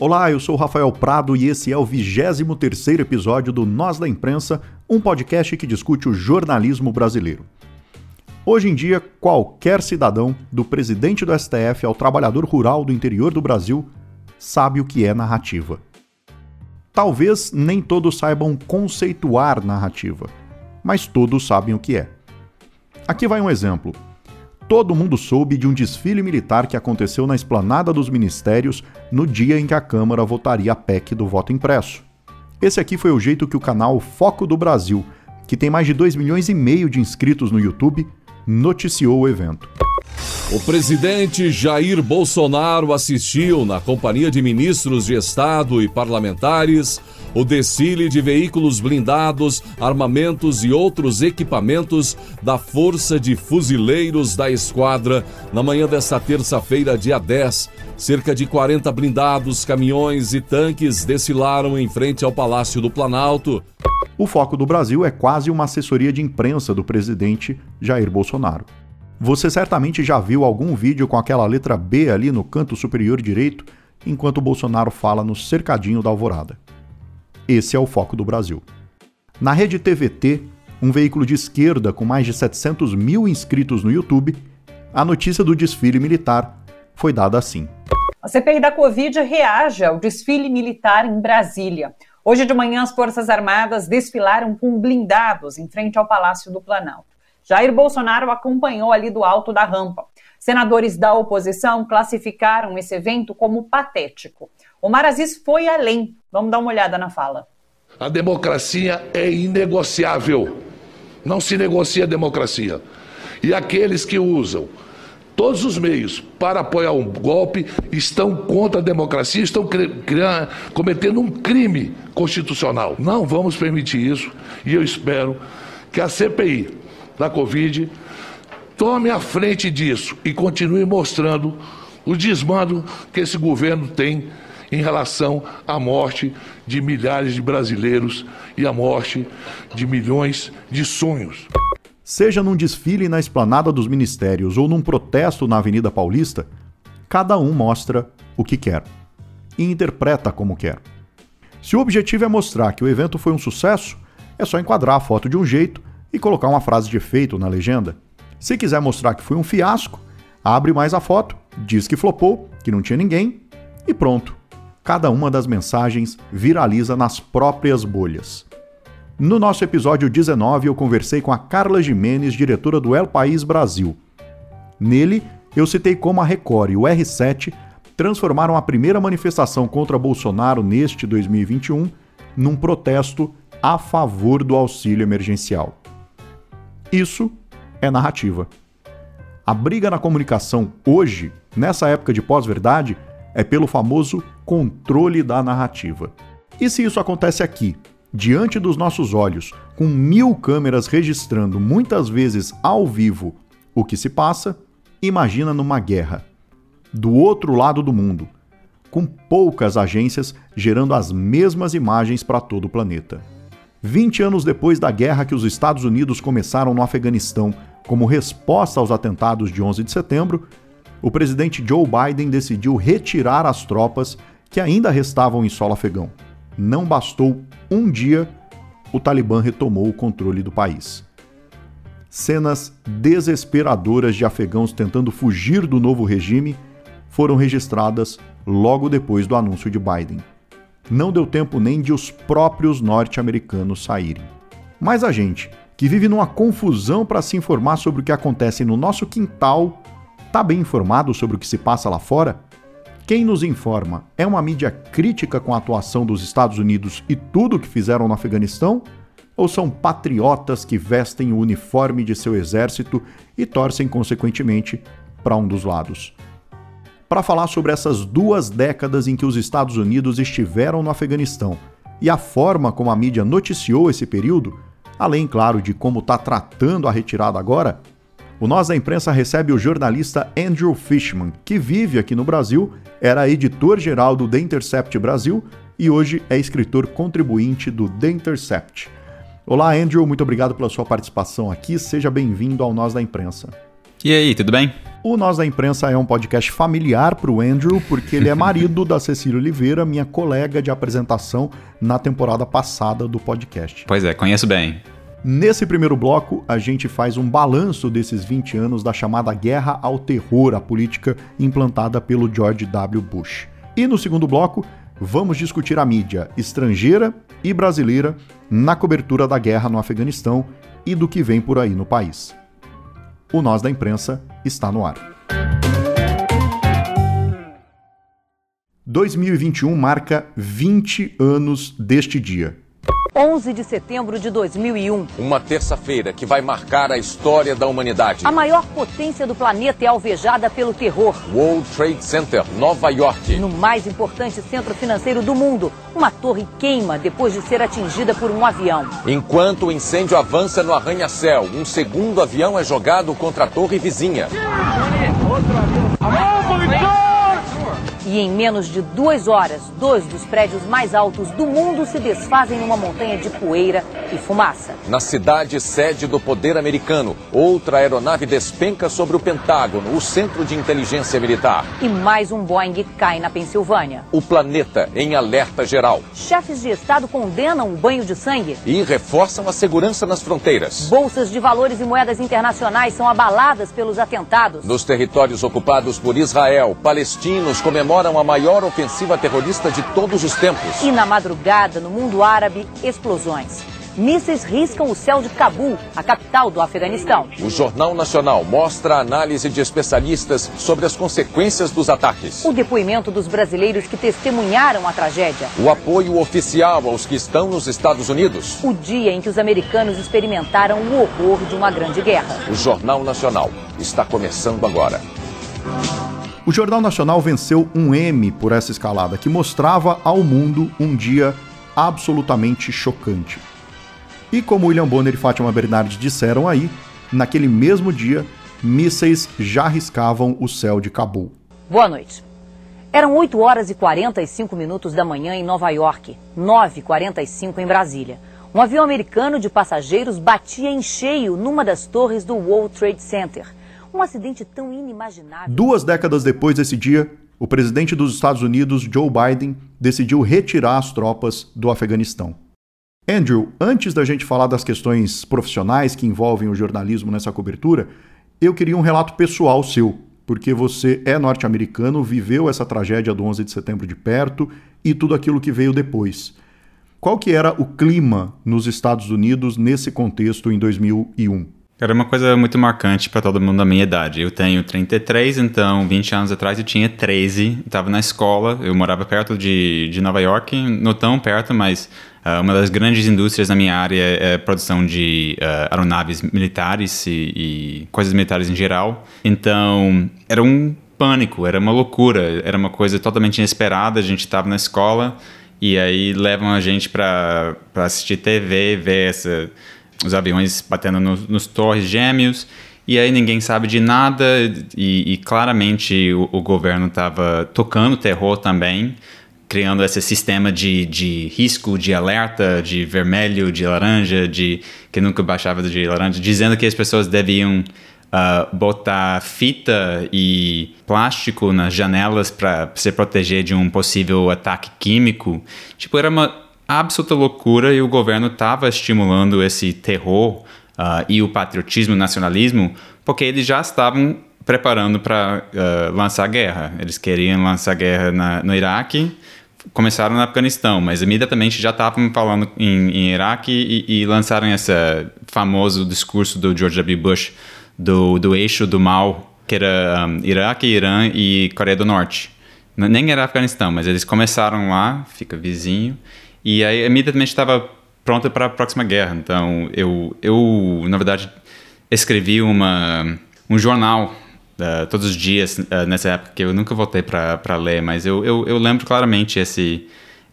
Olá, eu sou Rafael Prado e esse é o 23º episódio do Nós da Imprensa, um podcast que discute o jornalismo brasileiro. Hoje em dia, qualquer cidadão, do presidente do STF ao trabalhador rural do interior do Brasil, sabe o que é narrativa. Talvez nem todos saibam conceituar narrativa, mas todos sabem o que é. Aqui vai um exemplo todo mundo soube de um desfile militar que aconteceu na esplanada dos ministérios no dia em que a Câmara votaria a PEC do voto impresso. Esse aqui foi o jeito que o canal Foco do Brasil, que tem mais de 2 milhões e meio de inscritos no YouTube, noticiou o evento. O presidente Jair Bolsonaro assistiu, na companhia de ministros de Estado e parlamentares, o desfile de veículos blindados, armamentos e outros equipamentos da Força de Fuzileiros da Esquadra na manhã desta terça-feira, dia 10. Cerca de 40 blindados, caminhões e tanques desfilaram em frente ao Palácio do Planalto. O foco do Brasil é quase uma assessoria de imprensa do presidente Jair Bolsonaro. Você certamente já viu algum vídeo com aquela letra B ali no canto superior direito, enquanto Bolsonaro fala no cercadinho da alvorada. Esse é o foco do Brasil. Na rede TVT, um veículo de esquerda com mais de 700 mil inscritos no YouTube, a notícia do desfile militar foi dada assim. A CPI da Covid reage ao desfile militar em Brasília. Hoje de manhã, as Forças Armadas desfilaram com blindados em frente ao Palácio do Planalto. Jair Bolsonaro acompanhou ali do alto da rampa. Senadores da oposição classificaram esse evento como patético. O Marazis foi além. Vamos dar uma olhada na fala. A democracia é inegociável. Não se negocia a democracia. E aqueles que usam todos os meios para apoiar um golpe estão contra a democracia, estão cometendo um crime constitucional. Não vamos permitir isso e eu espero que a CPI da Covid tome a frente disso e continue mostrando o desmando que esse governo tem em relação à morte de milhares de brasileiros e à morte de milhões de sonhos. Seja num desfile na esplanada dos ministérios ou num protesto na Avenida Paulista, cada um mostra o que quer e interpreta como quer. Se o objetivo é mostrar que o evento foi um sucesso, é só enquadrar a foto de um jeito e colocar uma frase de efeito na legenda. Se quiser mostrar que foi um fiasco, abre mais a foto, diz que flopou, que não tinha ninguém e pronto cada uma das mensagens viraliza nas próprias bolhas. No nosso episódio 19, eu conversei com a Carla Jimenez, diretora do El País Brasil. Nele, eu citei como a Record e o R7 transformaram a primeira manifestação contra Bolsonaro neste 2021 num protesto a favor do auxílio emergencial. Isso é narrativa. A briga na comunicação hoje, nessa época de pós-verdade, é pelo famoso controle da narrativa. E se isso acontece aqui, diante dos nossos olhos, com mil câmeras registrando muitas vezes ao vivo o que se passa, imagina numa guerra, do outro lado do mundo, com poucas agências gerando as mesmas imagens para todo o planeta. 20 anos depois da guerra que os Estados Unidos começaram no Afeganistão como resposta aos atentados de 11 de setembro, o presidente Joe Biden decidiu retirar as tropas que ainda restavam em solo afegão. Não bastou um dia, o Talibã retomou o controle do país. Cenas desesperadoras de afegãos tentando fugir do novo regime foram registradas logo depois do anúncio de Biden. Não deu tempo nem de os próprios norte-americanos saírem. Mas a gente, que vive numa confusão para se informar sobre o que acontece no nosso quintal, Está bem informado sobre o que se passa lá fora? Quem nos informa é uma mídia crítica com a atuação dos Estados Unidos e tudo o que fizeram no Afeganistão? Ou são patriotas que vestem o uniforme de seu exército e torcem, consequentemente, para um dos lados? Para falar sobre essas duas décadas em que os Estados Unidos estiveram no Afeganistão e a forma como a mídia noticiou esse período, além, claro, de como está tratando a retirada agora, o Nós da Imprensa recebe o jornalista Andrew Fishman, que vive aqui no Brasil, era editor-geral do The Intercept Brasil e hoje é escritor contribuinte do The Intercept. Olá, Andrew, muito obrigado pela sua participação aqui. Seja bem-vindo ao Nós da Imprensa. E aí, tudo bem? O Nós da Imprensa é um podcast familiar para o Andrew, porque ele é marido da Cecília Oliveira, minha colega de apresentação na temporada passada do podcast. Pois é, conheço bem. Nesse primeiro bloco, a gente faz um balanço desses 20 anos da chamada Guerra ao Terror, a política implantada pelo George W. Bush. E no segundo bloco, vamos discutir a mídia estrangeira e brasileira na cobertura da guerra no Afeganistão e do que vem por aí no país. O Nós da Imprensa está no ar. 2021 marca 20 anos deste dia. 11 de setembro de 2001. Uma terça-feira que vai marcar a história da humanidade. A maior potência do planeta é alvejada pelo terror. World Trade Center, Nova York. No mais importante centro financeiro do mundo, uma torre queima depois de ser atingida por um avião. Enquanto o incêndio avança no arranha-céu, um segundo avião é jogado contra a torre vizinha. Outro avião. E em menos de duas horas, dois dos prédios mais altos do mundo se desfazem numa montanha de poeira e fumaça. Na cidade sede do poder americano, outra aeronave despenca sobre o Pentágono, o centro de inteligência militar. E mais um Boeing cai na Pensilvânia. O planeta em alerta geral. Chefes de Estado condenam o banho de sangue. E reforçam a segurança nas fronteiras. Bolsas de valores e moedas internacionais são abaladas pelos atentados. Nos territórios ocupados por Israel, palestinos comemoram comemoram a maior ofensiva terrorista de todos os tempos. E na madrugada, no mundo árabe, explosões. Mísseis riscam o céu de Cabul, a capital do Afeganistão. O Jornal Nacional mostra a análise de especialistas sobre as consequências dos ataques. O depoimento dos brasileiros que testemunharam a tragédia. O apoio oficial aos que estão nos Estados Unidos. O dia em que os americanos experimentaram o horror de uma grande guerra. O Jornal Nacional está começando agora. O Jornal Nacional venceu um M por essa escalada, que mostrava ao mundo um dia absolutamente chocante. E como William Bonner e Fátima Bernardes disseram aí, naquele mesmo dia, mísseis já riscavam o céu de Cabul. Boa noite. Eram 8 horas e 45 minutos da manhã em Nova York, 9h45 em Brasília. Um avião americano de passageiros batia em cheio numa das torres do World Trade Center. Um acidente tão inimaginável. Duas décadas depois desse dia, o presidente dos Estados Unidos, Joe Biden, decidiu retirar as tropas do Afeganistão. Andrew, antes da gente falar das questões profissionais que envolvem o jornalismo nessa cobertura, eu queria um relato pessoal seu, porque você é norte-americano, viveu essa tragédia do 11 de setembro de perto e tudo aquilo que veio depois. Qual que era o clima nos Estados Unidos nesse contexto em 2001? Era uma coisa muito marcante para todo mundo da minha idade. Eu tenho 33, então 20 anos atrás eu tinha 13, estava na escola, eu morava perto de, de Nova York, não tão perto, mas uh, uma das grandes indústrias na minha área é produção de uh, aeronaves militares e, e coisas militares em geral. Então era um pânico, era uma loucura, era uma coisa totalmente inesperada. A gente estava na escola e aí levam a gente para assistir TV, ver essa os aviões batendo no, nos torres gêmeos, e aí ninguém sabe de nada, e, e claramente o, o governo estava tocando terror também, criando esse sistema de, de risco, de alerta, de vermelho, de laranja, de que nunca baixava de laranja, dizendo que as pessoas deviam uh, botar fita e plástico nas janelas para se proteger de um possível ataque químico. Tipo, era uma absoluta loucura e o governo estava estimulando esse terror uh, e o patriotismo, o nacionalismo, porque eles já estavam preparando para uh, ah, lançar guerra. Eles queriam lançar guerra na, no Iraque, começaram no Afeganistão, mas imediatamente já estavam falando em, em Iraque e, e, lançaram esse famoso discurso do George W. Bush do, do eixo do mal, que era um, Iraque, Irã e Coreia do Norte. Nem era Afeganistão, mas eles começaram lá, fica vizinho, e aí, imediatamente estava pronta para a próxima guerra. Então, eu, eu na verdade, escrevi uma, um jornal uh, todos os dias uh, nessa época que eu nunca voltei para ler, mas eu, eu, eu, lembro claramente esse,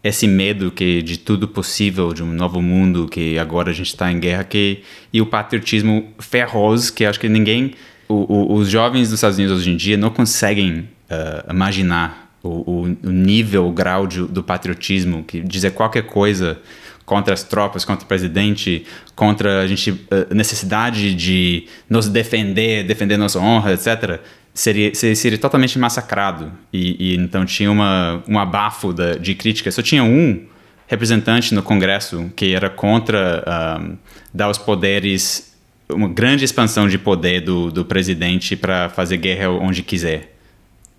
esse medo que de tudo possível, de um novo mundo, que agora a gente está em guerra, que, e o patriotismo ferroso, que acho que ninguém. O, o, os jovens dos Estados Unidos hoje em dia não conseguem uh, imaginar o, o, nível, o grau de, do patriotismo, que dizer qualquer coisa contra as tropas, contra o presidente, contra a gente, a necessidade de nos defender, defender nossa honra, etc., seria, seria totalmente massacrado. E, e então tinha uma, um abafo da, de crítica. Só tinha um representante no Congresso que era contra um, dar os poderes, uma grande expansão de poder do, do presidente para fazer guerra onde quiser.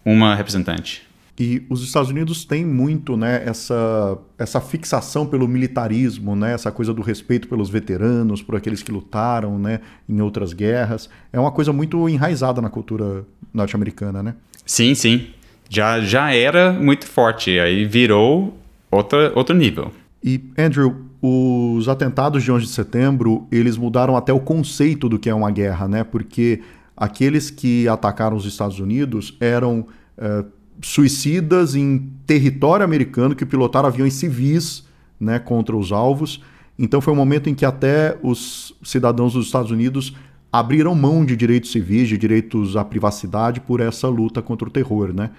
Uma representante. E os Estados Unidos têm muito né, essa, essa fixação pelo militarismo, né, essa coisa do respeito pelos veteranos, por aqueles que lutaram né, em outras guerras. É uma coisa muito enraizada na cultura norte-americana, né? Sim, sim. Já, já era muito forte, aí virou outra, outro nível. E, Andrew, os atentados de 11 de setembro, eles mudaram até o conceito do que é uma guerra, né? Porque aqueles que atacaram os Estados Unidos eram é, suicidas em território americano que pilotaram aviões civis né, contra os alvos. Então foi um momento em que até os cidadãos dos Estados Unidos abriram mão de direitos civis, de direitos à privacidade por essa luta contra o terror, né?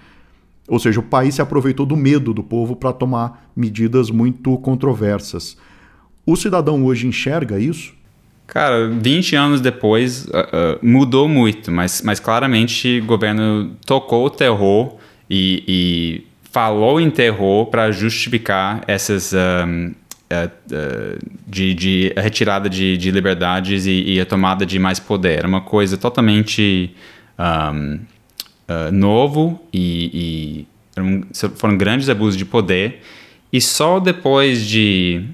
Ou seja, o país se aproveitou do medo do povo para tomar medidas muito controversas. O cidadão hoje enxerga isso? Cara, 20 anos depois uh, uh, mudou muito, mas, mas claramente o governo tocou o terror e, e falou em terror para justificar essas um, uh, uh, de, de retirada de, de liberdades e, e, a tomada de mais poder. Era uma coisa totalmente um, uh, novo e, e foram grandes abusos de poder. E só depois de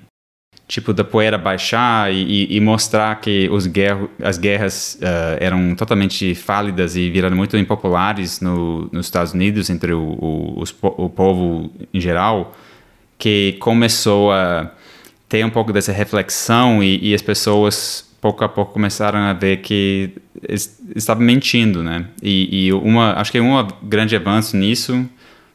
tipo da poeira baixar e, e mostrar que os guerra, as guerras uh, eram totalmente fálidas e viraram muito impopulares no, nos Estados Unidos entre o, o, os, o povo em geral, que começou a ter um pouco dessa reflexão e, e as pessoas pouco a pouco começaram a ver que estava mentindo, né? E, e, uma, acho que um grande avanço nisso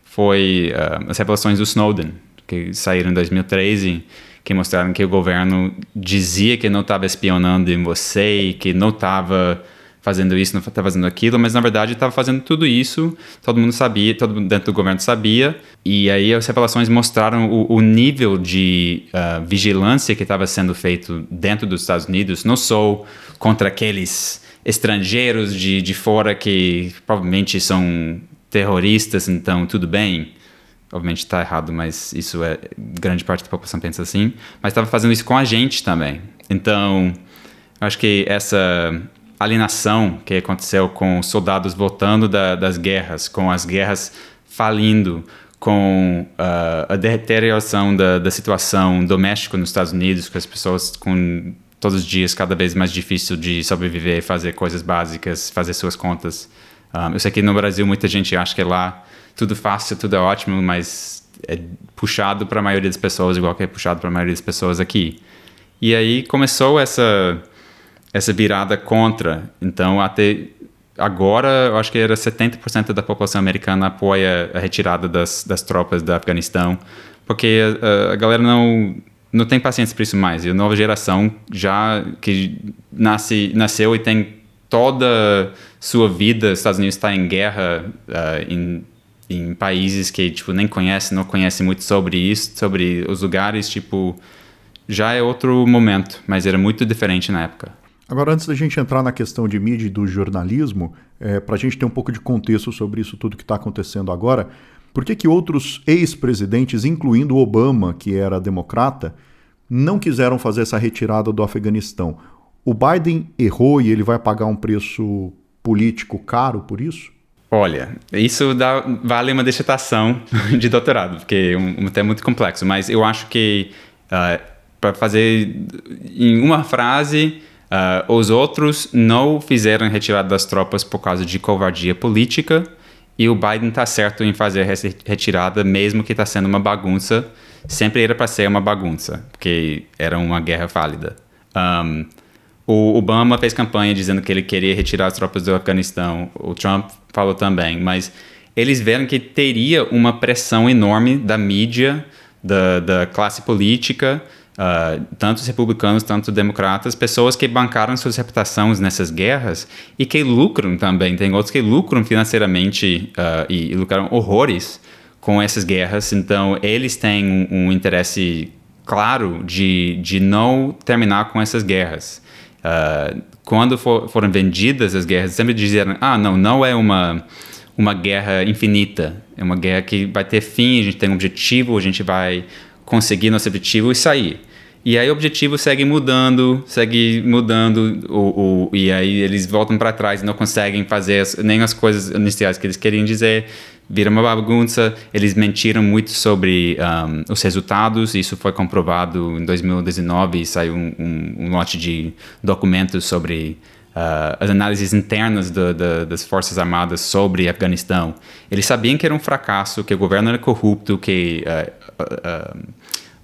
foi uh, as revelações do Snowden, que saíram em 2013, que mostraram que o governo dizia que não estava espionando em você e que não estava fazendo isso, não estava fazendo aquilo, mas na verdade estava fazendo tudo isso, todo mundo sabia, todo mundo dentro do governo sabia, e aí as revelações mostraram o, o nível de uh, vigilância que estava sendo feito dentro dos Estados Unidos, não só contra aqueles estrangeiros de, de fora que provavelmente são terroristas, então tudo bem, obviamente está errado, mas isso é grande parte da população pensa assim, mas estava fazendo isso com a gente também. Então, acho que essa alienação que aconteceu com soldados voltando da, das guerras, com as guerras falindo, com uh, a deterioração da, da situação doméstica nos Estados Unidos, com as pessoas com todos os dias cada vez mais difícil de sobreviver, fazer coisas básicas, fazer suas contas. Um, ah, eu sei que no Brasil muita gente acha que lá tudo fácil, tudo é ótimo, mas é puxado para a maioria das pessoas igual que é puxado para a maioria das pessoas aqui. E aí começou essa essa virada contra. Então, até agora, eu acho que era 70% da população americana apoia a retirada das, das tropas do Afeganistão, porque a, a, galera não não tem paciência para isso mais. E a nova geração já que nasce, nasceu e tem toda sua vida, Estados Unidos está em guerra uh, em, em países que tipo nem conhece, não conhece muito sobre isso, sobre os lugares, tipo já é outro momento, mas era muito diferente na época. Agora, antes da gente entrar na questão de mídia e do jornalismo, é, para a gente ter um pouco de contexto sobre isso tudo que está acontecendo agora, por que, que outros ex-presidentes, incluindo Obama, que era democrata, não quiseram fazer essa retirada do Afeganistão? O Biden errou e ele vai pagar um preço político caro por isso? Olha, isso dá, vale uma dissertação de doutorado, porque é um, um tema muito complexo, mas eu acho que uh, ah, para fazer em uma frase Uh, os outros não fizeram retirada das tropas por causa de covardia política e o Biden está certo em fazer essa retirada, mesmo que está sendo uma bagunça. Sempre era para ser uma bagunça, porque era uma guerra válida. Um, o Obama fez campanha dizendo que ele queria retirar as tropas do Afeganistão. O Trump falou também, mas eles viram que teria uma pressão enorme da mídia, da, da classe política, Uh, tanto os republicanos, tanto os democratas, pessoas que bancaram suas reputações nessas guerras e que lucram também. Tem outros que lucram financeiramente uh, e, e, lucraram horrores com essas guerras. Então, eles têm um, um, interesse claro de, de não terminar com essas guerras. Uh, quando for, foram vendidas as guerras, sempre diziam: ah, não, não é uma, uma guerra infinita, é uma guerra que vai ter fim, a gente tem um objetivo, a gente vai conseguir nosso objetivo e sair. E aí o objetivo segue mudando, segue mudando, o, o e aí eles voltam para trás e não conseguem fazer as, nem as coisas iniciais que eles queriam dizer, vira uma bagunça. Eles mentiram muito sobre um, os resultados, isso foi comprovado em 2019 saiu um, um, um lote de documentos sobre uh, as análises internas do, do, das Forças Armadas sobre Afeganistão. Eles sabiam que era um fracasso, que o governo era corrupto, que uh, uh,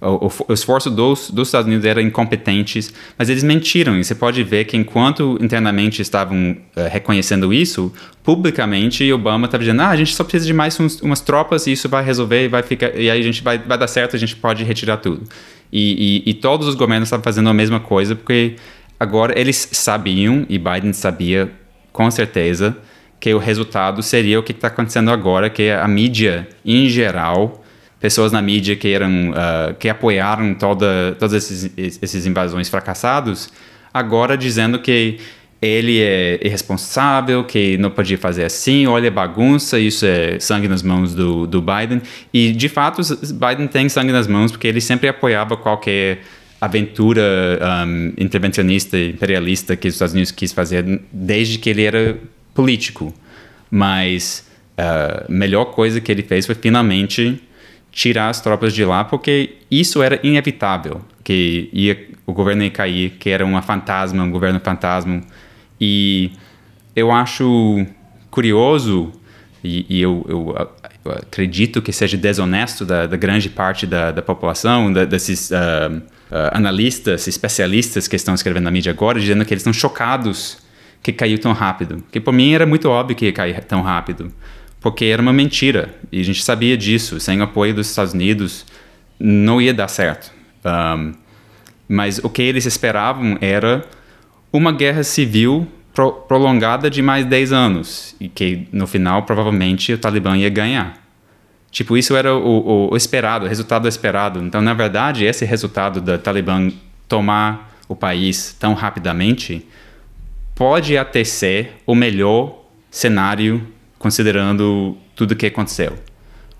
o, o, esforço dos, dos Estados Unidos era incompetentes, mas eles mentiram. E você pode ver que enquanto internamente estavam uh, reconhecendo isso, publicamente Obama estava dizendo: ah, a gente só precisa de mais uns, umas tropas e isso vai resolver e vai ficar e aí a gente vai, vai dar certo, a gente pode retirar tudo. E, e, e todos os governos estavam fazendo a mesma coisa porque agora eles sabiam e Biden sabia com certeza que o resultado seria o que está acontecendo agora, que a mídia em geral pessoas na mídia que eram uh, que apoiaram toda todas esses, esses invasões fracassados agora dizendo que ele é irresponsável, que não podia fazer assim, olha bagunça, isso é sangue nas mãos do, do Biden. E, de fato, Biden tem sangue nas mãos porque ele sempre apoiava qualquer aventura um, intervencionista, imperialista que os Estados Unidos quis fazer desde que ele era político. Mas a uh, melhor coisa que ele fez foi finalmente tirar as tropas de lá, porque isso era inevitável, que ia, o governo ia cair, que era uma fantasma, um governo fantasma. E eu acho curioso, e, e eu, eu, eu, acredito que seja desonesto da, da grande parte da, da população, da, desses uh, uh, analistas, especialistas que estão escrevendo na mídia agora, dizendo que eles estão chocados que caiu tão rápido. Que por mim era muito óbvio que ia cair tão rápido porque era uma mentira e a gente sabia disso. Sem apoio dos Estados Unidos, não ia dar certo. Um, mas o que eles esperavam era uma guerra civil pro prolongada de mais 10 anos e que no final provavelmente o Talibã ia ganhar. Tipo, isso era o, o, o esperado, o resultado esperado. Então, na verdade, esse resultado do Talibã tomar o país tão rapidamente pode até ser o melhor cenário considerando tudo o que aconteceu.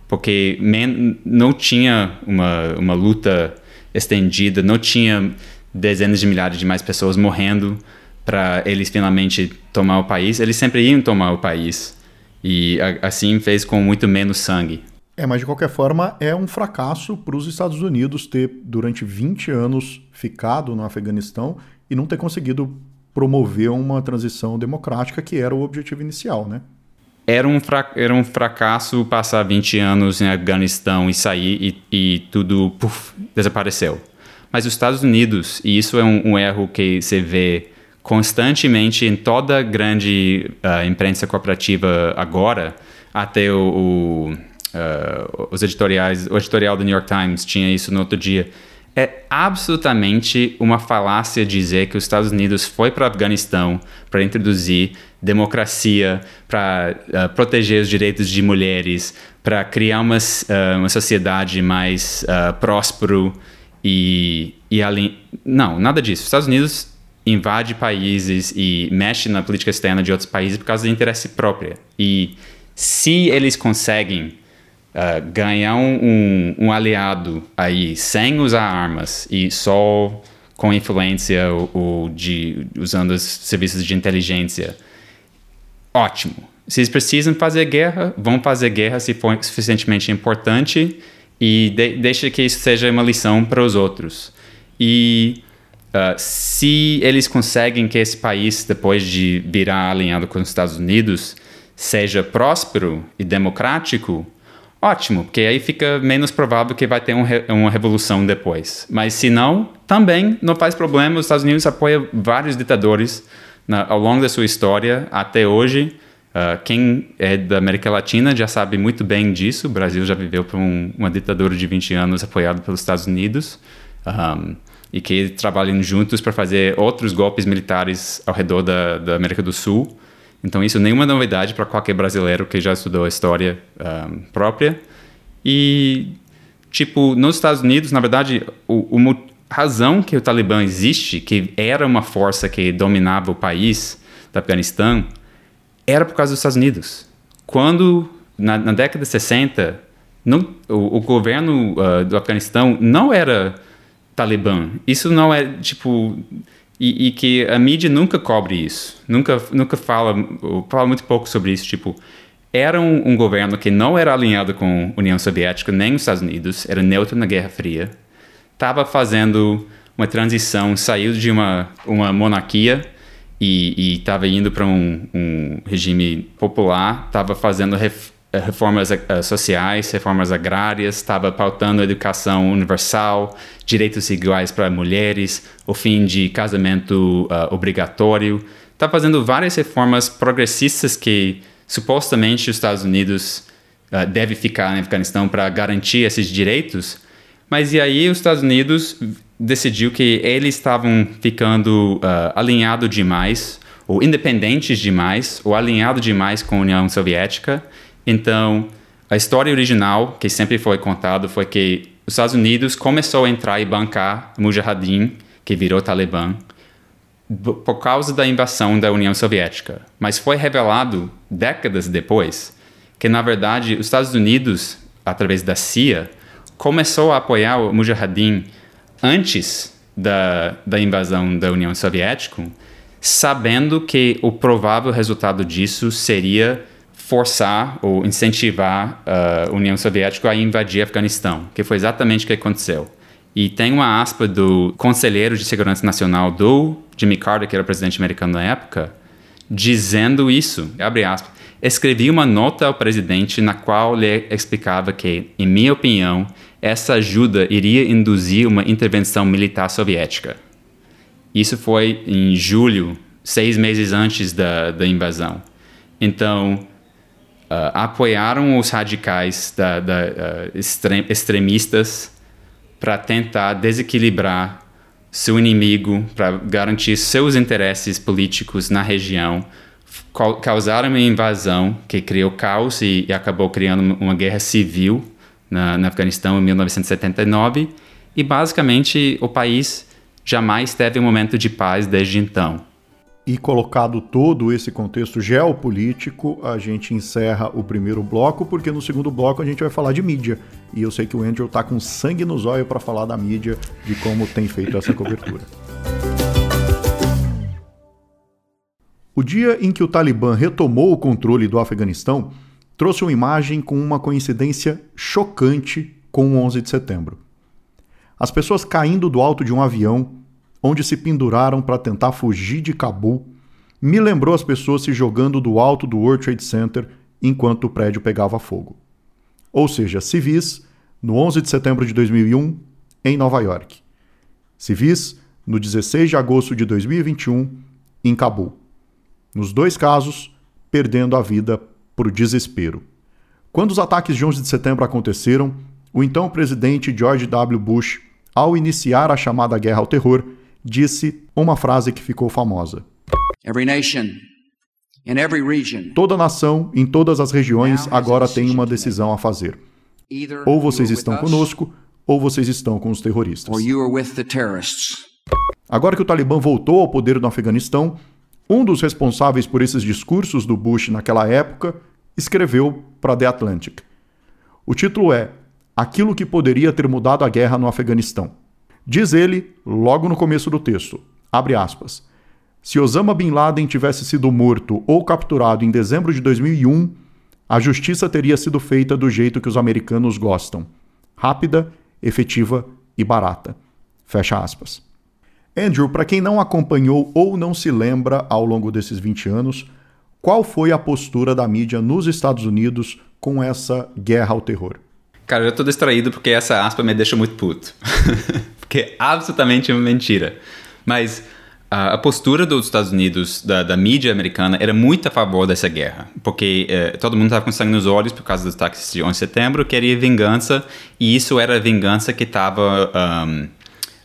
Porque não tinha uma, uma luta estendida, não tinha dezenas de milhares de mais pessoas morrendo para eles finalmente tomar o país. Eles sempre iam tomar o país. E assim fez com muito menos sangue. É, mas de qualquer forma é um fracasso para os Estados Unidos ter durante 20 anos ficado no Afeganistão e não ter conseguido promover uma transição democrática que era o objetivo inicial, né? Era um, era um fracasso passar 20 anos em Afeganistão e sair e, e tudo puff, desapareceu. Mas os Estados Unidos, e isso é um, um erro que você vê constantemente em toda grande uh, imprensa cooperativa agora, até o, o uh, os editoriais, o editorial do New York Times tinha isso no outro dia. É absolutamente uma falácia dizer que os Estados Unidos foi para o Afeganistão para introduzir democracia, para uh, proteger os direitos de mulheres, para criar uma, uh, uma sociedade mais uh, próspero e, e além. Não, nada disso. Os Estados Unidos invade países e mexe na política externa de outros países por causa de interesse próprio. E se eles conseguem uh, ganhar um, um, aliado aí sem usar armas e só com influência ou, ou de usando os serviços de inteligência ótimo. Se eles precisam fazer guerra, vão fazer guerra se for suficientemente importante e de, deixa que isso seja uma lição para os outros. E uh, se eles conseguem que esse país, depois de virar alinhado com os Estados Unidos, seja próspero e democrático, ótimo, porque aí fica menos provável que vai ter um re, uma revolução depois. Mas se não, também não faz problema. Os Estados Unidos apoiam vários ditadores na, ao longo da sua história até hoje. Uh, quem é da América Latina já sabe muito bem disso. O Brasil já viveu por um, uma ditadura de 20 anos apoiado pelos Estados Unidos. Um, e que trabalham juntos para fazer outros golpes militares ao redor da, da América do Sul. Então, isso nenhuma novidade para qualquer brasileiro que já estudou a história um, própria. E, tipo, nos Estados Unidos, na verdade, o, o, razão que o Talibã existe, que era uma força que dominava o país do Afeganistão, era por causa dos Estados Unidos. Quando, na, na década de 60, não, o, o, governo uh, do Afeganistão não era Talibã. Isso não é, tipo... E, e, que a mídia nunca cobre isso. Nunca, nunca fala, fala muito pouco sobre isso. Tipo, era um, um, governo que não era alinhado com a União Soviética nem os Estados Unidos, era neutro na Guerra Fria, estava fazendo uma transição, saiu de uma, uma monarquia e estava indo para um, um, regime popular, estava fazendo ref, reformas uh, sociais, reformas agrárias, estava pautando educação universal, direitos iguais para mulheres, o fim de casamento uh, obrigatório, estava fazendo várias reformas progressistas que supostamente os Estados Unidos uh, deve ficar no Afeganistão para garantir esses direitos, mas e aí os Estados Unidos decidiu que eles estavam ficando uh, alinhados demais, ou independentes demais, ou alinhados demais com a União Soviética. Então, a história original, que sempre foi contado, foi que os Estados Unidos começou a entrar e bancar Mujahideen, que virou Talibã, por causa da invasão da União Soviética. Mas foi revelado décadas depois que, na verdade, os Estados Unidos, através da CIA, começou a apoiar o Mujahideen antes da, da invasão da União Soviética, sabendo que o provável resultado disso seria forçar ou incentivar a União Soviética a invadir Afeganistão, que foi exatamente o que aconteceu. E tem uma aspa do conselheiro de segurança nacional do Jimmy Carter, que era presidente americano na época, dizendo isso, abre aspas, escrevi uma nota ao presidente na qual ele explicava que, em minha opinião, essa ajuda iria induzir uma intervenção militar soviética. Isso foi em julho, seis meses antes da, da invasão. Então, uh, apoiaram os radicais da, da, uh, extrem, extremistas para tentar desequilibrar seu inimigo, para garantir seus interesses políticos na região, causaram uma invasão que criou caos e, e acabou criando uma guerra civil na, no Afeganistão em 1979 e basicamente o país jamais teve um momento de paz desde então. E colocado todo esse contexto geopolítico, a gente encerra o primeiro bloco, porque no segundo bloco a gente vai falar de mídia. E eu sei que o Andrew tá com sangue nos olhos para falar da mídia, de como tem feito essa cobertura. O dia em que o Talibã retomou o controle do Afeganistão trouxe uma imagem com uma coincidência chocante com o 11 de setembro. As pessoas caindo do alto de um avião onde se penduraram para tentar fugir de Cabul, me lembrou as pessoas se jogando do alto do World Trade Center enquanto o prédio pegava fogo. Ou seja, civis no 11 de setembro de 2001 em Nova York. Civis no 16 de agosto de 2021 em Cabul. Nos dois casos, perdendo a vida por desespero. Quando os ataques de 11 de setembro aconteceram, o então presidente George W. Bush, ao iniciar a chamada guerra ao terror, disse uma frase que ficou famosa. Toda nação, em todas as regiões, agora tem uma decisão a fazer. Ou vocês estão conosco, ou vocês estão com os terroristas. Agora que o Talibã voltou ao poder no Afeganistão, um dos responsáveis por esses discursos do Bush naquela época escreveu para The Atlantic. O título é Aquilo que poderia ter mudado a guerra no Afeganistão. Diz ele, logo no começo do texto, abre aspas, se Osama Bin Laden tivesse sido morto ou capturado em dezembro de 2001, a justiça teria sido feita do jeito que os americanos gostam: rápida, efetiva e barata. Fecha aspas. Andrew, para quem não acompanhou ou não se lembra ao longo desses 20 anos, qual foi a postura da mídia nos Estados Unidos com essa guerra ao terror? Cara, eu já tô distraído porque essa aspa me deixa muito puto. que é absolutamente uma mentira. Mas a, a postura dos Estados Unidos, da, da, mídia americana, era muito a favor dessa guerra, porque eh, todo mundo estava com sangue nos olhos por causa dos ataques de 11 de setembro, queria vingança, e isso era a vingança que estava um, uh,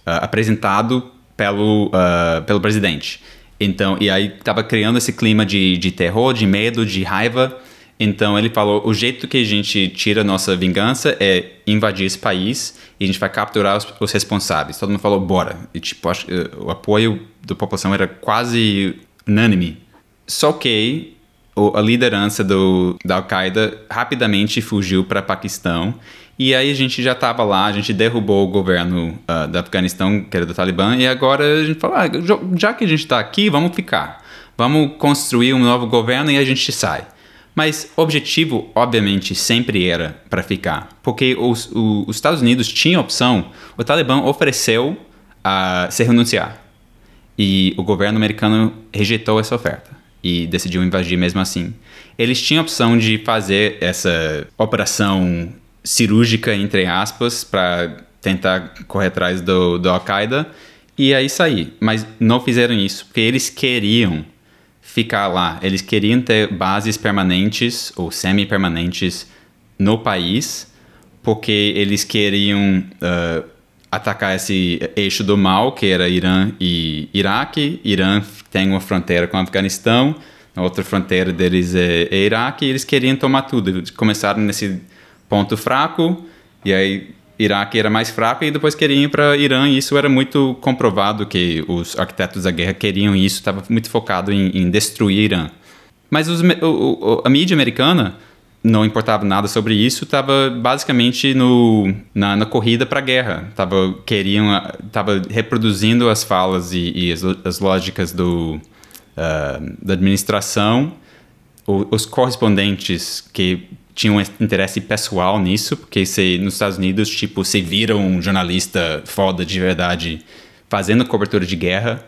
apresentado pelo, uh, pelo presidente. Então, e aí estava criando esse clima de, de terror, de medo, de raiva. Então ele falou: o jeito que a gente tira nossa vingança é invadir esse país e a gente vai capturar os, os responsáveis. Todo mundo falou: bora. E tipo, acho, o apoio da população era quase unânime. Só que a liderança do, da Al-Qaeda rapidamente fugiu para Paquistão. E aí a gente já estava lá, a gente derrubou o governo uh, do Afeganistão, que era do Talibã, e agora a gente falou, ah, já que a gente está aqui, vamos ficar. Vamos construir um novo governo e a gente sai. Mas o objetivo, obviamente, sempre era para ficar. Porque os, os, Estados Unidos tinham opção, o Talibã ofereceu uh, se renunciar. E o governo americano rejeitou essa oferta e decidiu invadir mesmo assim. Eles tinham a opção de fazer essa operação cirúrgica, entre aspas, para tentar correr atrás do, do Al-Qaeda e aí sair. Mas não fizeram isso, porque eles queriam ficar lá. Eles queriam ter bases permanentes ou semi-permanentes no país, porque eles queriam uh, atacar esse eixo do mal, que era Irã e Iraque. Irã tem uma fronteira com o Afeganistão, a outra fronteira deles é, é Iraque, e eles queriam tomar tudo. Eles começaram nesse ponto fraco, e aí Iraque era mais fraco, e depois queriam ir para Irã, e isso era muito comprovado que os arquitetos da guerra queriam isso, estava muito focado em, em destruir Irã. Mas os, o, o, a mídia americana não importava nada sobre isso, estava basicamente no, na, na corrida para a guerra. Tava, queriam, tava reproduzindo as falas e, e as, as, lógicas do, uh, da administração. O, os correspondentes que tinham um interesse pessoal nisso, porque se nos Estados Unidos, tipo, se vira um jornalista foda de verdade fazendo cobertura de guerra.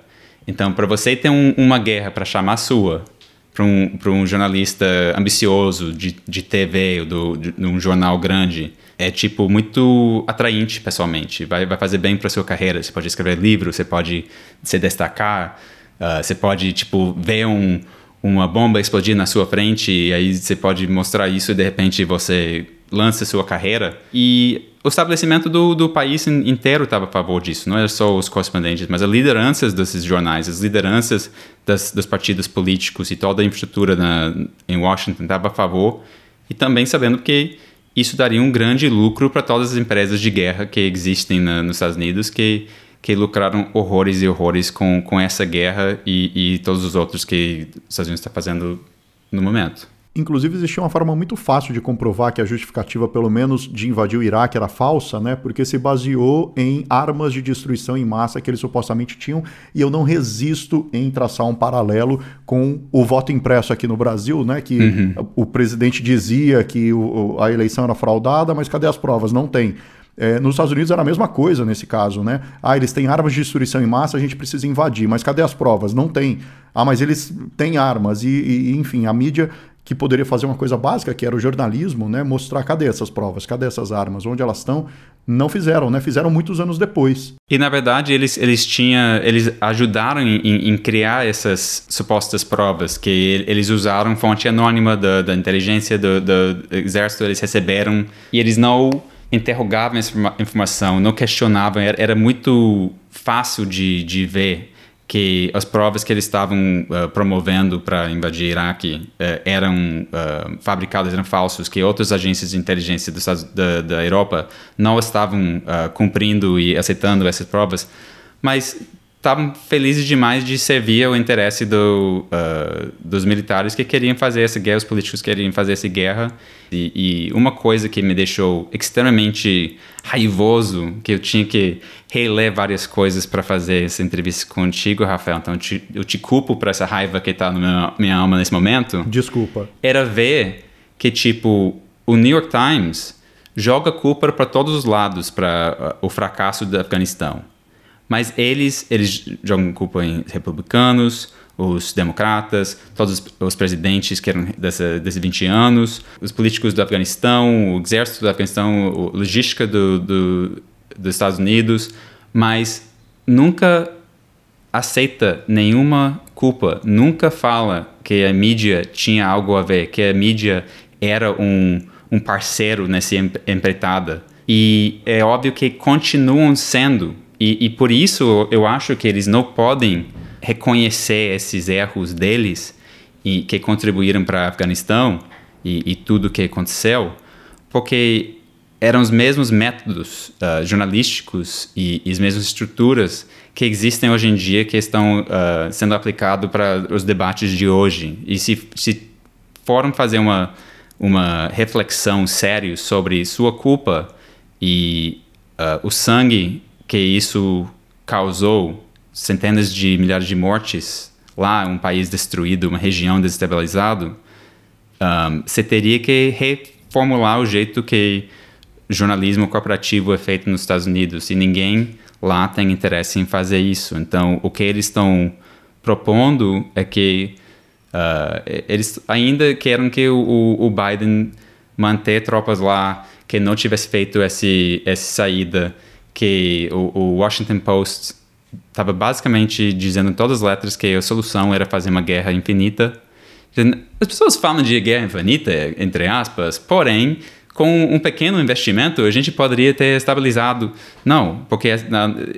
Então, para você ter um, uma guerra para chamar sua, para um, um jornalista ambicioso de, de TV ou do, de, de um jornal grande é tipo muito atraente pessoalmente. Vai, vai fazer bem para sua carreira. Você pode escrever livro, você pode se destacar, uh, você pode tipo ver um, uma bomba explodir na sua frente e aí você pode mostrar isso e de repente você lança sua carreira. E o estabelecimento do, do país inteiro estava a favor disso, não é só os correspondentes, mas as lideranças desses jornais, as lideranças das, dos partidos políticos e toda a infraestrutura na, em Washington estava a favor, e também sabendo que isso daria um grande lucro para todas as empresas de guerra que existem na, nos Estados Unidos, que, que lucraram horrores e horrores com, com essa guerra e, e todos os outros que os Estados Unidos está fazendo no momento. Inclusive, existia uma forma muito fácil de comprovar que a justificativa, pelo menos, de invadir o Iraque era falsa, né? Porque se baseou em armas de destruição em massa que eles supostamente tinham. E eu não resisto em traçar um paralelo com o voto impresso aqui no Brasil, né? Que uhum. o presidente dizia que o, a eleição era fraudada, mas cadê as provas? Não tem. É, nos Estados Unidos era a mesma coisa nesse caso, né? Ah, eles têm armas de destruição em massa, a gente precisa invadir, mas cadê as provas? Não tem. Ah, mas eles têm armas e, e enfim, a mídia que poderia fazer uma coisa básica, que era o jornalismo, né? Mostrar cadê essas provas, cadê essas armas, onde elas estão. Não fizeram, né? Fizeram muitos anos depois. E na verdade eles eles tinham, eles ajudaram em, em criar essas supostas provas, que eles usaram fonte anônima da, da inteligência do, do exército, eles receberam e eles não interrogavam essa informação, não questionavam, era, era muito fácil de, de ver que as provas que eles estavam uh, promovendo para invadir Iraque uh, eram uh, fabricadas, eram falsos, que outras agências de inteligência do, da, da Europa não estavam cumprindo e aceitando essas provas, mas estavam felizes demais de servir ao interesse do, uh, dos militares que queriam fazer essa guerra, os políticos queriam fazer essa guerra. E, e, uma coisa que me deixou extremamente raivoso, que eu tinha que reler várias coisas para fazer essa entrevista contigo, Rafael, então eu te, eu te culpo por essa raiva que está na minha alma nesse momento. Desculpa. Era ver que, tipo, o New York Times joga culpa para todos os lados para uh, o fracasso do Afeganistão mas eles, eles jogam culpa em republicanos, os democratas, todos os presidentes que eram desses 20 anos, os políticos do Afeganistão, o exército do Afeganistão, a logística do, do, dos Estados Unidos, mas nunca aceita nenhuma culpa, nunca fala que a mídia tinha algo a ver, que a mídia era um, um parceiro nessa empreitada. E é óbvio que continuam sendo e, e por isso eu acho que eles não podem reconhecer esses erros deles e que contribuíram para o Afeganistão e, e tudo que aconteceu, porque eram os mesmos métodos uh, jornalísticos e, e, as mesmas estruturas que existem hoje em dia que estão uh, sendo aplicados para os debates de hoje. E se, se foram fazer uma, uma reflexão séria sobre sua culpa e uh, o sangue que isso causou, centenas de milhares de mortes lá, um país destruído, uma região desestabilizada, um, você teria que reformular o jeito que jornalismo corporativo é feito nos Estados Unidos e ninguém lá tem interesse em fazer isso. Então, o que eles estão propondo é que uh, eles ainda querem que o, o, Biden manter tropas lá, que não tivesse feito esse, essa saída, que o, o Washington Post estava basicamente dizendo em todas as letras que a solução era fazer uma guerra infinita. As pessoas falam de guerra infinita, entre aspas, porém, com um pequeno investimento, a gente poderia ter estabilizado. Não, porque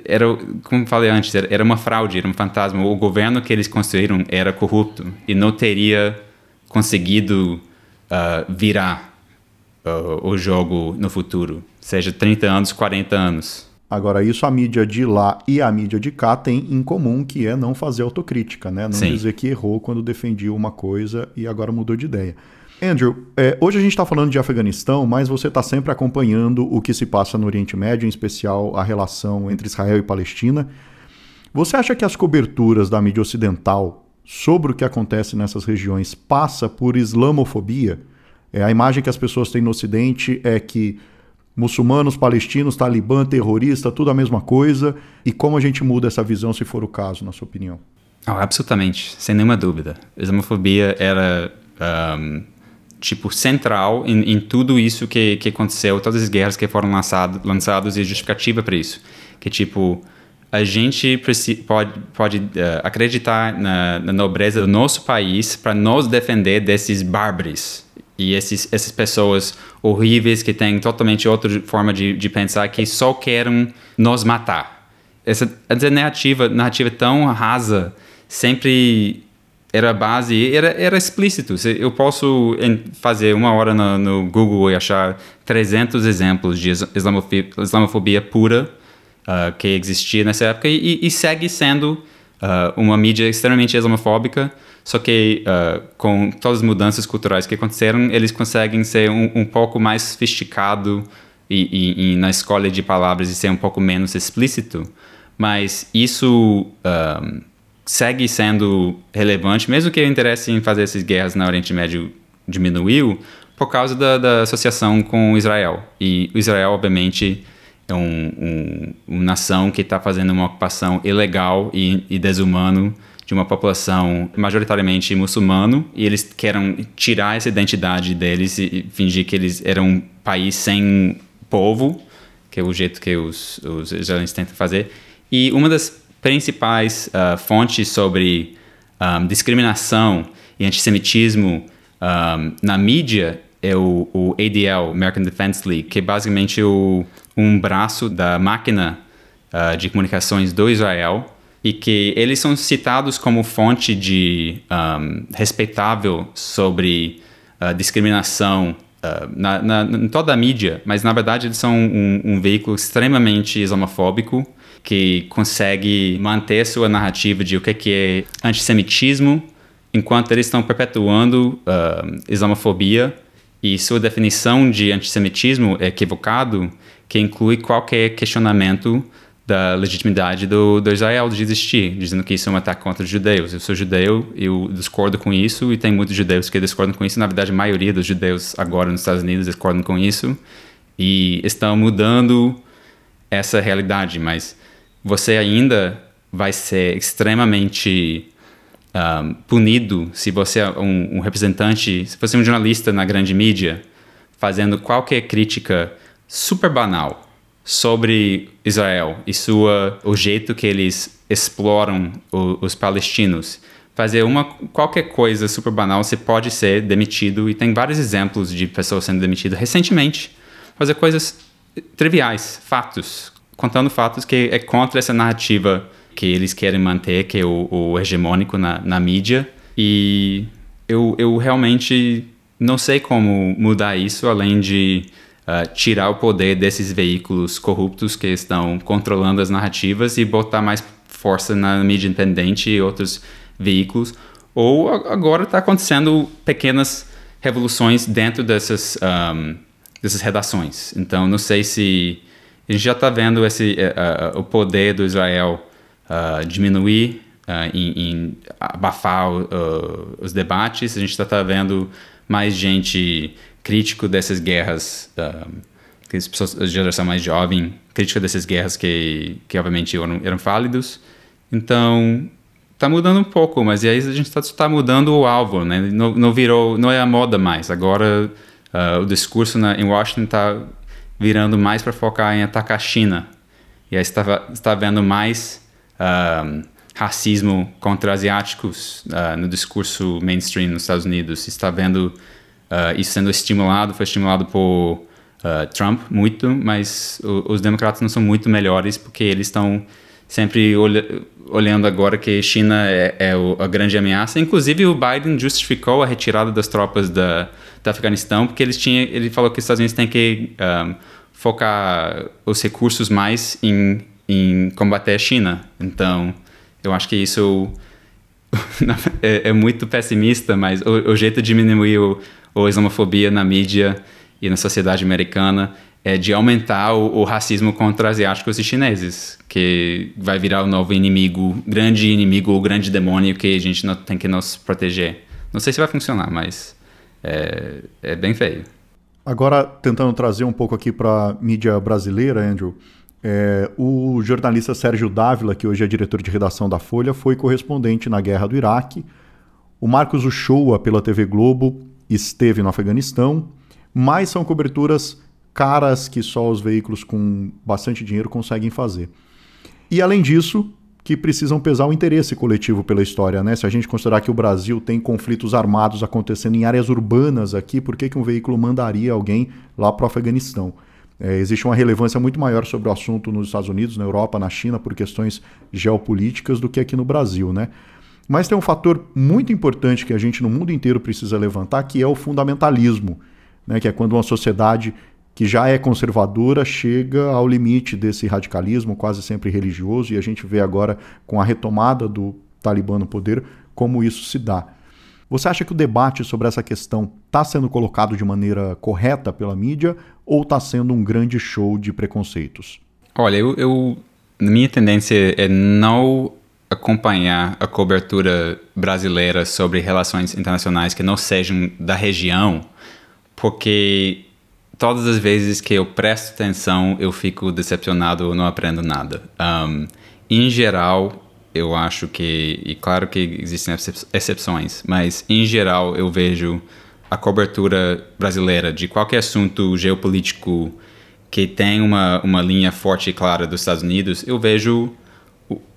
era, como falei antes, era uma fraude, era um fantasma. O governo que eles construíram era corrupto e não teria conseguido uh, virar uh, o jogo no futuro, seja 30 anos, 40 anos. Agora, isso a mídia de lá e a mídia de cá tem em comum, que é não fazer autocrítica, né? Não Sim. dizer que errou quando defendia uma coisa e agora mudou de ideia. Andrew, é, hoje a gente está falando de Afeganistão, mas você está sempre acompanhando o que se passa no Oriente Médio, em especial a relação entre Israel e Palestina. Você acha que as coberturas da mídia ocidental sobre o que acontece nessas regiões passa por islamofobia? É, a imagem que as pessoas têm no Ocidente é que muçulmanos, palestinos, talibã, terrorista, tudo a mesma coisa. E como a gente muda essa visão, se for o caso, na sua opinião? Oh, absolutamente, sem nenhuma dúvida. Islamofobia era um tipo, central em, em, tudo isso que, que aconteceu, todas as guerras que foram lançadas e justificativa para isso. Que, tipo, a gente pode, pode uh, acreditar na, na, nobreza do nosso país para nos defender desses bárbaros e esses, essas pessoas horríveis que têm totalmente outra forma de, de pensar que só querem nos matar. Essa, essa narrativa, narrativa tão rasa sempre era base, era, era explícito. Eu posso fazer uma hora no, no Google e achar 300 exemplos de islamofobia, islamofobia pura uh, que existia nessa época e, e segue sendo uh, uma mídia extremamente islamofóbica, só que uh, com todas as mudanças culturais que aconteceram, eles conseguem ser um, um pouco mais sofisticado e, e, e, na escolha de palavras e ser um pouco menos explícito. Mas isso segue sendo relevante, mesmo que o interesse em fazer essas guerras na Oriente Médio diminuiu, por causa da, da associação com Israel. E Israel, obviamente, é um, um, uma nação que está fazendo uma ocupação ilegal e, e desumano de uma população majoritariamente muçulmano e eles querem tirar essa identidade deles e fingir que eles eram um país sem povo, que é o jeito que os, os israelenses tentam fazer. E uma das principais uh, fontes sobre um, discriminação e antissemitismo um, na mídia é o, o, ADL, American Defense League, que é basicamente o, um braço da máquina uh, de comunicações do Israel e que eles são citados como fonte de um, respeitável sobre uh, discriminação uh, na, na, em toda a mídia, mas na verdade eles são um, um veículo extremamente islamofóbico que consegue manter sua narrativa de o que é antissemitismo, enquanto eles estão perpetuando uh, islamofobia e sua definição de antissemitismo é equivocado, que inclui qualquer questionamento da legitimidade do, do Israel de existir, dizendo que isso é um ataque contra os judeus. Eu sou judeu, eu discordo com isso, e tem muitos judeus que discordam com isso. Na verdade, a maioria dos judeus agora nos Estados Unidos discordam com isso, e estão mudando essa realidade, mas você ainda vai ser extremamente um, punido se você é um, um, representante, se você é um jornalista na grande mídia, fazendo qualquer crítica super banal sobre Israel e sua, o jeito que eles exploram o, os palestinos. Fazer uma qualquer coisa super banal, você pode ser demitido e tem vários exemplos de pessoas sendo demitidas recentemente. Fazer coisas triviais, fatos, contando fatos que é contra essa narrativa que eles querem manter, que é o, o hegemônico na, na mídia. E eu, eu realmente não sei como mudar isso além de uh, tirar o poder desses veículos corruptos que estão controlando as narrativas e botar mais força na mídia independente e outros veículos. Ou agora está acontecendo pequenas revoluções dentro dessas, um, dessas redações. Então, não sei se a gente já está vendo esse, uh, uh, o poder do Israel uh, diminuir em, em, abafar os debates. A gente está tá vendo mais gente crítico dessas guerras, que as pessoas, a geração mais jovem, crítica dessas guerras que, que obviamente eram, eram válidos. Então, tá mudando um pouco, mas aí a gente está tá mudando o alvo, né? Não, não, virou, não é a moda mais. Agora uh, o discurso na, em Washington está virando mais para focar em atacar a China. E aí está está vendo mais uh, racismo contra asiáticos uh, no discurso mainstream nos Estados Unidos. Está vendo isso sendo estimulado, foi estimulado por Trump muito, mas o, os democratas não são muito melhores porque eles estão sempre olhando olhando agora que China é, é a grande ameaça. Inclusive, o Biden justificou a retirada das tropas da, do Afeganistão, porque eles tinha, ele falou que os Estados Unidos têm que um, focar os recursos mais em, em combater a China. Então, eu acho que isso é, é muito pessimista, mas o, o jeito de diminuir o, a islamofobia na mídia e na sociedade americana é de aumentar o, o, racismo contra asiáticos e chineses, que vai virar o novo inimigo, grande inimigo, o grande demônio que a gente não, tem que nos proteger. Não sei se vai funcionar, mas é, é bem feio. Agora, tentando trazer um pouco aqui para a mídia brasileira, Andrew, é, o jornalista Sérgio Dávila, que hoje é diretor de redação da Folha, foi correspondente na guerra do Iraque. O Marcos Uchoa, pela TV Globo, esteve no Afeganistão, mas são coberturas caras que só os veículos com bastante dinheiro conseguem fazer. E além disso, que precisam pesar o interesse coletivo pela história, né? Se a gente considerar que o Brasil tem conflitos armados acontecendo em áreas urbanas aqui, por que, que um veículo mandaria alguém lá para o Afeganistão? É, existe uma relevância muito maior sobre o assunto nos Estados Unidos, na Europa, na China, por questões geopolíticas, do que aqui no Brasil, né? Mas tem um fator muito importante que a gente no mundo inteiro precisa levantar, que é o fundamentalismo, né? que é quando uma sociedade que já é conservadora chega ao limite desse radicalismo, quase sempre religioso, e a gente vê agora com a retomada do Talibã no poder como isso se dá. Você acha que o debate sobre essa questão está sendo colocado de maneira correta pela mídia ou está sendo um grande show de preconceitos? Olha, eu, eu minha tendência é não acompanhar a cobertura brasileira sobre relações internacionais que não sejam da região, porque todas as vezes que eu presto atenção, eu fico decepcionado ou não aprendo nada. Um, em geral, eu acho que, e claro que existem exceções, mas em geral eu vejo a cobertura brasileira de qualquer assunto geopolítico que tem uma, uma linha forte e clara dos Estados Unidos, eu vejo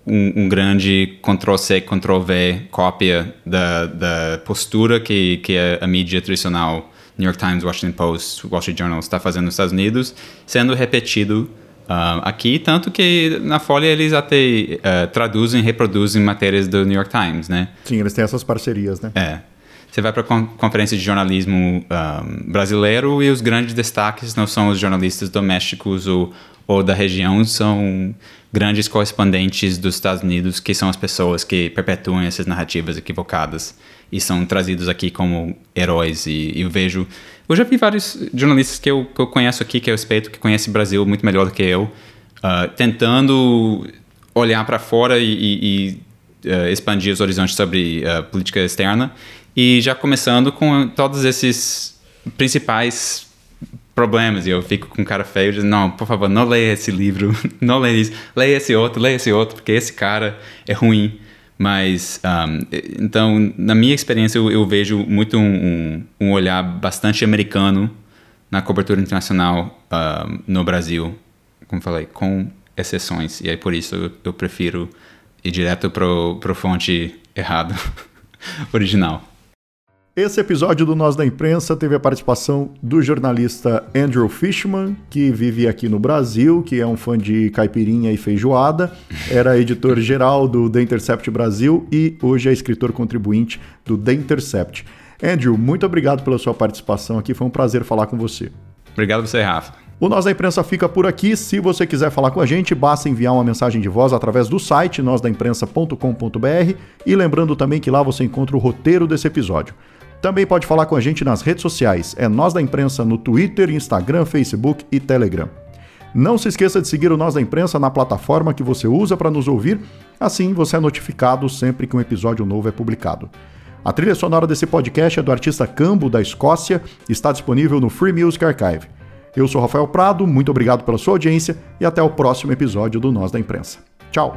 um, um grande Ctrl-C, Ctrl-V cópia da, da postura que, que a, a mídia tradicional New York Times, Washington Post, Wall Street Journal está fazendo nos Estados Unidos, sendo repetido uh, aqui, tanto que na Folha eles até uh, traduzem e reproduzem matérias do New York Times, né? Sim, eles têm essas parcerias, né? É. Você vai para conferência de jornalismo um, brasileiro e os grandes destaques não são os jornalistas domésticos ou, ou da região, são grandes correspondentes dos Estados Unidos, que são as pessoas que perpetuam essas narrativas equivocadas e são trazidos aqui como heróis. E, e eu vejo. Eu já vi vários jornalistas que eu, que eu conheço aqui, que eu respeito, que conhecem o Brasil muito melhor do que eu, uh, tentando olhar para fora e, e, e uh, expandir os horizontes sobre uh, política externa. E já começando com todos esses principais problemas. E eu fico com cara feio dizendo, não, por favor, não leia esse livro, não leia isso, leia esse outro, leia esse outro, porque esse cara é ruim. Mas, um, então, na minha experiência, eu, eu vejo muito um, um, um, olhar bastante americano na cobertura internacional no Brasil, como falei, com exceções. E aí, por isso, eu, eu prefiro ir direto para o fonte errado, original. Esse episódio do Nós da Imprensa teve a participação do jornalista Andrew Fishman, que vive aqui no Brasil, que é um fã de caipirinha e feijoada, era editor-geral do The Intercept Brasil e hoje é escritor contribuinte do The Intercept. Andrew, muito obrigado pela sua participação aqui, foi um prazer falar com você. Obrigado você, Rafa. O Nós da Imprensa fica por aqui. Se você quiser falar com a gente, basta enviar uma mensagem de voz através do site nósdaimprensa.com.br e lembrando também que lá você encontra o roteiro desse episódio. Também pode falar com a gente nas redes sociais. É Nós da Imprensa no Twitter, Instagram, Facebook e Telegram. Não se esqueça de seguir o Nós da Imprensa na plataforma que você usa para nos ouvir, assim você é notificado sempre que um episódio novo é publicado. A trilha sonora desse podcast é do artista Cambo, da Escócia, e está disponível no Free Music Archive. Eu sou Rafael Prado, muito obrigado pela sua audiência e até o próximo episódio do Nós da Imprensa. Tchau!